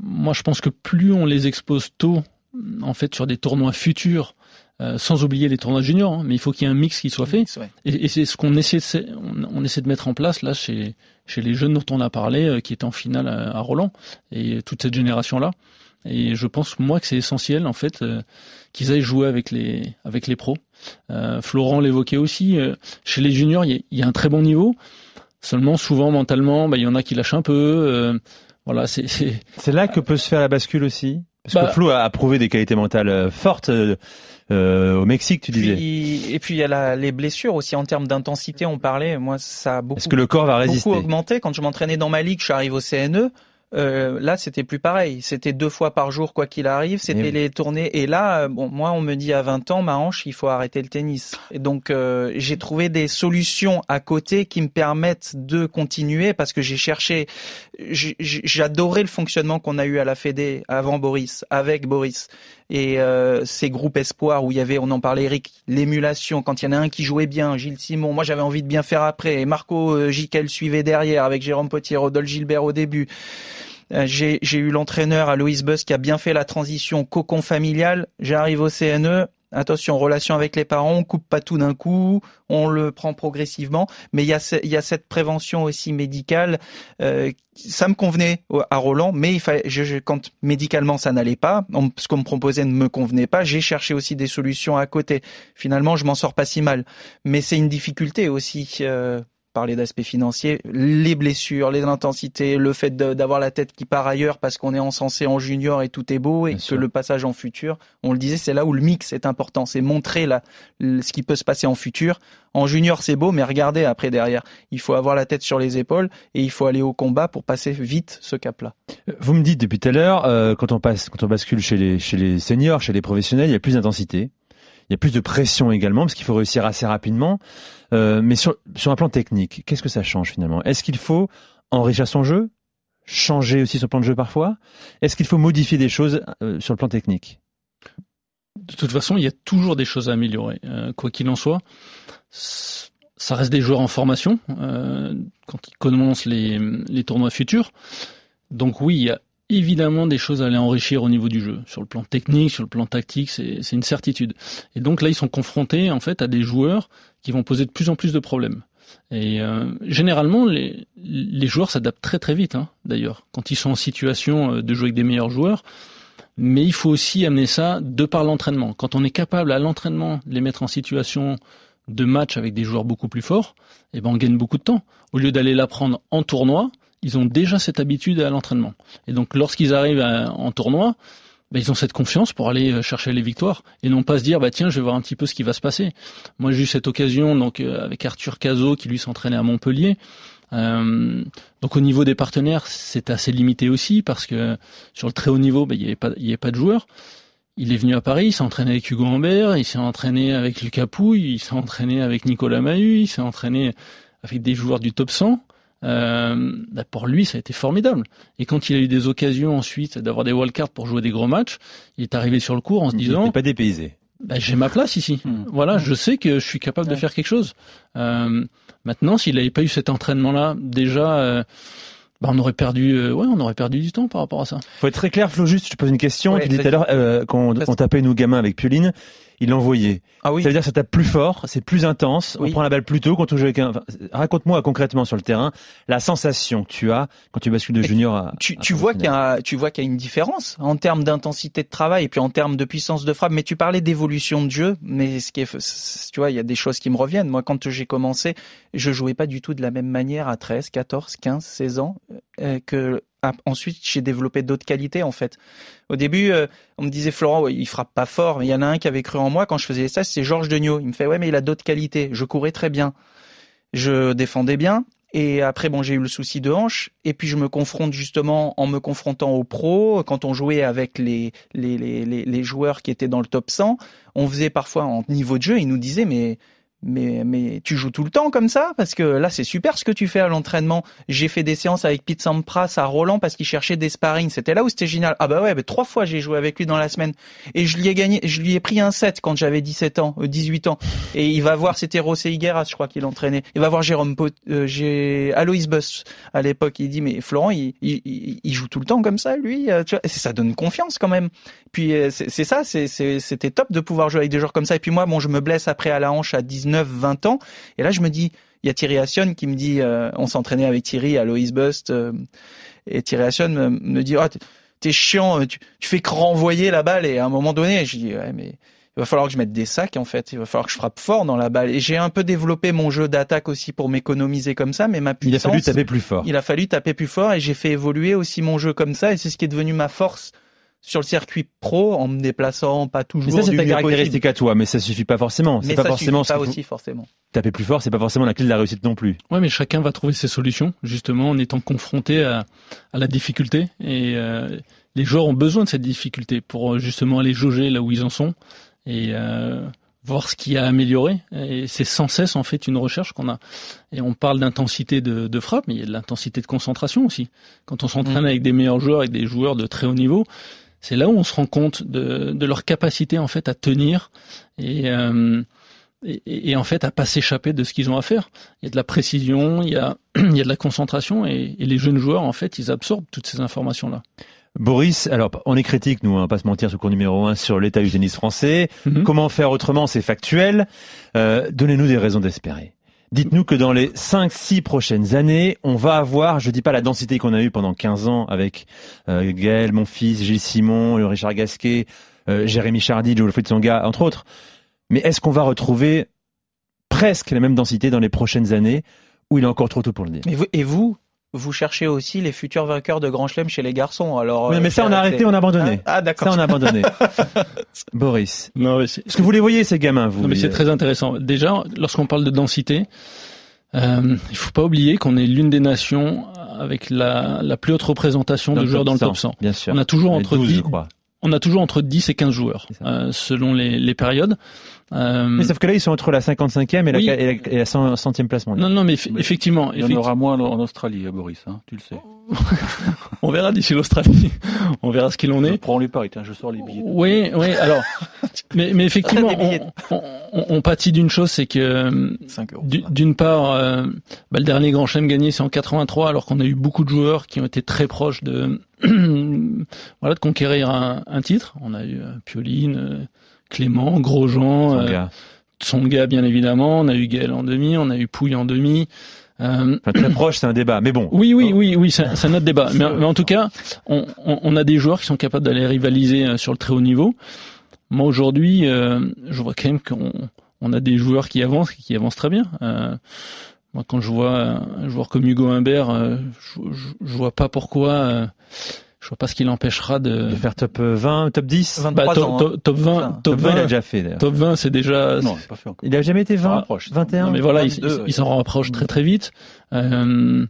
moi, je pense que plus on les expose tôt, en fait, sur des tournois futurs, euh, sans oublier les tournois juniors, hein, mais il faut qu'il y ait un mix qui soit fait. Et, et c'est ce qu'on essaie, de, on, essaie de mettre en place là chez, chez les jeunes dont on a parlé, qui étaient en finale à, à Roland, et toute cette génération-là. Et je pense moi que c'est essentiel en fait euh, qu'ils aillent jouer avec les avec les pros. Euh, Florent l'évoquait aussi. Euh, chez les juniors, il y, a un très bon niveau. Seulement, souvent mentalement, bah, il y en a qui lâchent un peu. voilà, c'est c'est là que peut se faire la bascule aussi. Parce que bah Flo a, prouvé des qualités mentales fortes. Au Mexique, tu disais. et puis il y a la, les blessures aussi en termes d'intensité. On parlait. Moi, ça a beaucoup. Est-ce que le corps va résister Beaucoup augmenté. Quand je m'entraînais dans ma ligue, je suis arrivé au CNE. Euh, là, c'était plus pareil. C'était deux fois par jour, quoi qu'il arrive. C'était les tournées. Et là, euh, bon, moi, on me dit à 20 ans, ma hanche, il faut arrêter le tennis. Et donc, euh, j'ai trouvé des solutions à côté qui me permettent de continuer parce que j'ai cherché. J'adorais le fonctionnement qu'on a eu à la Fédé avant Boris, avec Boris et euh, ces groupes espoirs où il y avait, on en parlait Eric, l'émulation, quand il y en a un qui jouait bien, Gilles Simon, moi j'avais envie de bien faire après, et Marco euh, Giquel suivait derrière avec Jérôme Potier, Rodolphe Gilbert au début. Euh, j'ai eu l'entraîneur à Louis qui a bien fait la transition cocon familial. J'arrive au CNE, attention, relation avec les parents, on coupe pas tout d'un coup, on le prend progressivement, mais il y a, il y a cette prévention aussi médicale. Euh, ça me convenait à Roland, mais il fallait, je, quand médicalement ça n'allait pas, ce qu'on me proposait ne me convenait pas, j'ai cherché aussi des solutions à côté. Finalement, je m'en sors pas si mal, mais c'est une difficulté aussi. Euh, parler d'aspect financier, les blessures, les intensités, le fait d'avoir la tête qui part ailleurs parce qu'on est encensé en junior et tout est beau et que le passage en futur, on le disait, c'est là où le mix est important, c'est montrer là, ce qui peut se passer en futur. En junior, c'est beau, mais regardez après derrière. Il faut avoir la tête sur les épaules et il faut aller au combat pour passer vite ce cap-là. Vous me dites depuis tout à l'heure, euh, quand on passe, quand on bascule chez les, chez les seniors, chez les professionnels, il y a plus d'intensité il y a plus de pression également parce qu'il faut réussir assez rapidement. Euh, mais sur, sur un plan technique, qu'est-ce que ça change finalement? Est-ce qu'il faut enrichir son jeu? Changer aussi son plan de jeu parfois? Est-ce qu'il faut modifier des choses euh, sur le plan technique? De toute façon, il y a toujours des choses à améliorer. Euh, quoi qu'il en soit, ça reste des joueurs en formation euh, quand ils commencent les, les tournois futurs. Donc oui, il y a évidemment des choses à aller enrichir au niveau du jeu. Sur le plan technique, sur le plan tactique, c'est une certitude. Et donc là, ils sont confrontés en fait à des joueurs qui vont poser de plus en plus de problèmes. Et euh, généralement, les, joueurs s'adaptent très très vite, hein, d'ailleurs, quand ils sont en situation euh, de jouer avec des meilleurs joueurs. Mais il faut aussi amener ça de par l'entraînement. Quand on est capable à l'entraînement de les mettre en situation de match avec des joueurs beaucoup plus forts, eh ben on gagne beaucoup de temps. Au lieu d'aller l'apprendre en tournoi, ils ont déjà cette habitude à l'entraînement. Et donc lorsqu'ils arrivent en tournoi, ben, ils ont cette confiance pour aller euh, chercher les victoires et non pas se dire bah tiens je vais voir un petit peu ce qui va se passer. Moi j'ai eu cette occasion donc euh, avec Arthur Cazot qui lui s'entraînait à Montpellier. Euh, donc au niveau des partenaires c'est assez limité aussi parce que sur le très haut niveau ben, il n'y avait pas avait pas de joueurs. Il est venu à Paris, il s'est entraîné avec Hugo Humbert, il s'est entraîné avec Lucas Pouille, il s'est entraîné avec Nicolas Mahut, il s'est entraîné avec des joueurs du top 100 euh, bah, pour lui, ça a été formidable. Et quand il a eu des occasions ensuite d'avoir des wildcards pour jouer des gros matchs, il est arrivé sur le cours en se disant... Il pas dépaysé. Bah, j'ai ma place ici. Hmm. Voilà, je sais que je suis capable de faire quelque chose. Euh, maintenant, s'il n'avait pas eu cet entraînement-là, déjà, euh, bah, on aurait perdu, euh, ouais, on aurait perdu du temps par rapport à ça. Faut être très clair, Flo. Juste, je te pose une question. tu disais tout à l'heure euh, quand on tapait nous gamins avec Pioline, il l'envoyait. Ah oui. Ça veut dire que ça tape plus fort, c'est plus intense, on prend la balle plus tôt quand on joue avec un. Raconte-moi concrètement sur le terrain la sensation que tu as quand tu bascules de junior à. Tu, tu vois qu'il y a, tu vois qu'il y a une différence en termes d'intensité de travail et puis en termes de puissance de frappe. Mais tu parlais d'évolution de jeu, mais ce qui est, tu vois, il y a des choses qui me reviennent. Moi, quand j'ai commencé, je jouais pas du tout de la même manière à 13, 14, 15, 16 ans euh, que ensuite j'ai développé d'autres qualités en fait. Au début, euh, on me disait Florent, il frappe pas fort, mais il y en a un qui avait cru en moi quand je faisais ça, c'est Georges Degnaud. Il me fait ouais, mais il a d'autres qualités. Je courais très bien, je défendais bien. Et après, bon, j'ai eu le souci de hanche. Et puis, je me confronte justement en me confrontant aux pros. Quand on jouait avec les, les, les, les joueurs qui étaient dans le top 100, on faisait parfois en niveau de jeu, ils nous disaient, mais mais, mais tu joues tout le temps comme ça? Parce que là, c'est super ce que tu fais à l'entraînement. J'ai fait des séances avec Pete Sampras à Roland parce qu'il cherchait des sparring. C'était là où c'était génial. Ah bah ouais, trois fois j'ai joué avec lui dans la semaine. Et je lui ai gagné, je lui ai pris un set quand j'avais 17 ans, 18 euh, ans. Et il va voir, c'était Rosé Higueras, je crois qu'il entraînait. Il va voir Jérôme Pot, euh, j'ai Alois Bus à l'époque. Il dit, mais Florent, il, il, il, joue tout le temps comme ça, lui. Euh, tu vois, ça donne confiance quand même. Puis c'est ça, c'était top de pouvoir jouer avec des joueurs comme ça. Et puis moi, bon, je me blesse après à la hanche à 19 20 ans. Et là, je me dis, il y a Thierry Assion qui me dit, euh, on s'entraînait avec Thierry à Lois Bust, euh, et Thierry Assion me, dit, oh, t'es chiant, tu, fais que renvoyer la balle. Et à un moment donné, je dis, ouais, mais il va falloir que je mette des sacs en fait. Il va falloir que je frappe fort dans la balle. Et j'ai un peu développé mon jeu d'attaque aussi pour m'économiser comme ça, mais ma puissance. Il a fallu taper plus fort. Il a fallu taper plus fort et j'ai fait évoluer aussi mon jeu comme ça et c'est ce qui est devenu ma force sur le circuit pro en me déplaçant pas toujours. Mais ça c'est ta caractéristique à toi, mais ça suffit pas forcément. C'est pas ça forcément. Suffit pas aussi forcément. Taper plus fort, c'est pas forcément la clé de la réussite non plus. Ouais, mais chacun va trouver ses solutions justement en étant confronté à, à la difficulté et euh, les joueurs ont besoin de cette difficulté pour euh, justement aller jauger là où ils en sont et euh, voir ce qui a amélioré. Et c'est sans cesse en fait une recherche qu'on a. Et on parle d'intensité de, de, frappe, mais il y a de l'intensité de concentration aussi. Quand on s'entraîne mmh. avec des meilleurs joueurs, avec des joueurs de très haut niveau, c'est là où on se rend compte de, de, leur capacité en fait à tenir et, euh, et, et, en fait à pas s'échapper de ce qu'ils ont à faire. Il y a de la précision, il y a, il y a de la concentration et, et les jeunes joueurs en fait ils absorbent toutes ces informations là. Boris, alors on est critique, nous, on va pas se mentir, ce cours numéro un sur l'état du tennis français. Mm-hmm. Comment faire autrement, c'est factuel. Euh, Donnez-nous des raisons d'espérer. Dites-nous que dans les 5-6 prochaines années, on va avoir, je dis pas la densité qu'on a eue pendant 15 ans avec euh, Gaël, mon fils, Gilles Simon, Richard Gasquet, euh, Jérémy Chardy, Joe Tsonga, entre autres. Mais est-ce qu'on va retrouver presque la même densité dans les prochaines années où il est encore trop tôt pour le dire? Et vous cherchez aussi les futurs vainqueurs de Grand Chelem chez les garçons. Alors, oui, mais ça, on a arrêté, on a abandonné. Ah, d'accord. Ça, on a abandonné. Boris. Non, Est-ce que vous les voyez, ces gamins, vous Non, mais c'est très intéressant. Déjà, lorsqu'on parle de densité, euh, il faut pas oublier qu'on est l'une des nations avec la, la plus haute représentation de joueurs dans le top 100. Bien sûr. On a toujours entre 12, je crois on a toujours entre 10 et 15 joueurs, euh, selon les, les périodes. Euh, mais sauf que là, ils sont entre la 55e et la, Oui. et la, et la 100, e place mondiale. non, non, mais, eff- Mais effectivement, Il y en aura moins en Australie, euh, Boris, hein, tu le sais. on verra d'ici l'Australie, on verra ce qu'il en Je est. prends les paris, tiens, je sors les billets. Oui, oui. Alors, mais, mais effectivement, on, on, on pâtit d'une chose, c'est que 5 euros. du- d'une part, euh, bah, le dernier Grand Chelem gagné, c'est en 83, alors qu'on a eu beaucoup de joueurs qui ont été très proches de voilà de conquérir un, un titre. On a eu Pioline, euh, Clément, Grosjean, Son euh, gars. Tsonga bien évidemment. On a eu Gaël en demi, on a eu Pouille en demi. Euh, Enfin, très proche, c'est un débat. Mais bon. oui, oui, oui, oui, c'est autre débat. Mais, mais en tout cas, on, on, on a des joueurs qui sont capables d'aller rivaliser euh, sur le très haut niveau. Moi aujourd'hui, euh, je vois quand même qu'on on a des joueurs qui avancent, qui avancent très bien. Euh, moi, quand je vois un joueur comme Hugo Humbert, euh, je, je, je vois pas pourquoi, euh, je vois pas ce qui l'empêchera de. De faire top 20, top 10 23 Bah, top, ans. hein. top- top 20, Enfin, top Top 20, il a 20, déjà fait d'ailleurs. top 20, c'est déjà. Non, j'ai pas fait encore. Il a jamais été Ça 20, rapproche. 21 Non, mais voilà, il, 22, il- ouais. il s'en rapproche très très vite. Euh,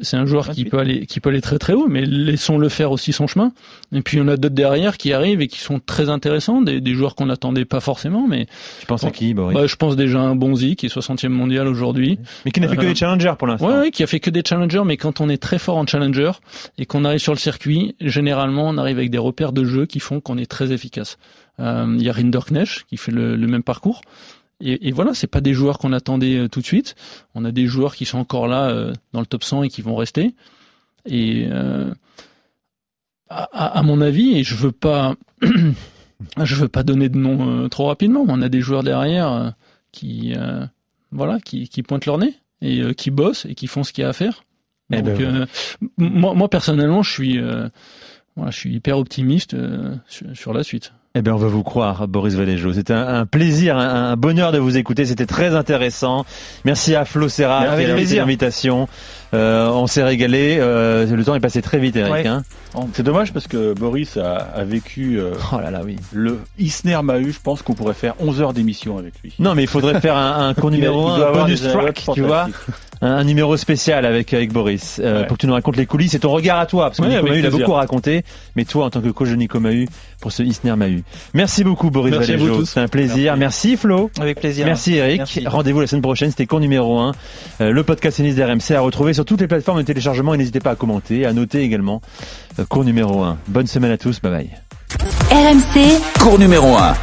c'est un joueur qui 28. peut aller qui peut aller très très haut, mais laissons-le faire aussi son chemin. Et puis on a d'autres derrière qui arrivent et qui sont très intéressants, des, des joueurs qu'on n'attendait pas forcément, mais Tu penses à qui, Boris bah, je pense déjà à un Bonzi qui est 60e mondial aujourd'hui. Mais qui n'a fait que Euh, des challengers pour l'instant. Ouais, ouais, qui a fait que des challengers, mais quand on est très fort en challenger et qu'on arrive sur le circuit, généralement on arrive avec des repères de jeu qui font qu'on est très efficace. Euh, Il y a Rinderknecht qui fait le, le même parcours. Et, et voilà, c'est pas des joueurs qu'on attendait euh, tout de suite. On a des joueurs qui sont encore là euh, dans le top 100 et qui vont rester. Et euh, à, mon avis, et je veux pas, je veux pas donner de nom euh, trop rapidement, mais on a des joueurs derrière euh, qui, euh, voilà, qui, qui pointent leur nez et qui bossent et qui font ce qu'il y a à faire. Eh Donc, ben, euh, m- moi, moi personnellement, je suis, euh, voilà, je suis hyper optimiste sur, sur la suite. Eh bien, on va vous croire, Boris Valéjo. C'était un, un plaisir, un, un bonheur de vous écouter. C'était très intéressant. Merci à Flo Serra Avec a l'invitation. Euh, on s'est régalé. Euh, le temps est passé très vite, Eric. Ouais. Hein C'est dommage parce que Boris a, a vécu euh, oh là là, oui. le Isner Mahu. Je pense qu'on pourrait faire 11 heures d'émission avec lui. Non, mais il faudrait faire un, un cours Il a- numéro il 1, doit un bonus track, tu vois. Un, numéro spécial avec, avec Boris, euh, Ouais. pour que tu nous racontes les coulisses et ton regard à toi, parce que Ouais, Nico Mahu l'a plaisir. beaucoup raconté, mais toi en tant que coach de Nico Mahu, pour ce Isner Mahu. Merci beaucoup Boris Merci à vous Valéjo, tous. c'est un plaisir. Merci, Flo. Avec plaisir. Merci Eric. Rendez-vous la semaine prochaine, c'était cours numéro 1. Euh, le podcast tennis d'RMC à retrouver sur toutes les plateformes de téléchargement et n'hésitez pas à commenter, à noter également. Euh, cours numéro 1. Bonne semaine à tous, bye bye. RMC Cours numéro 1.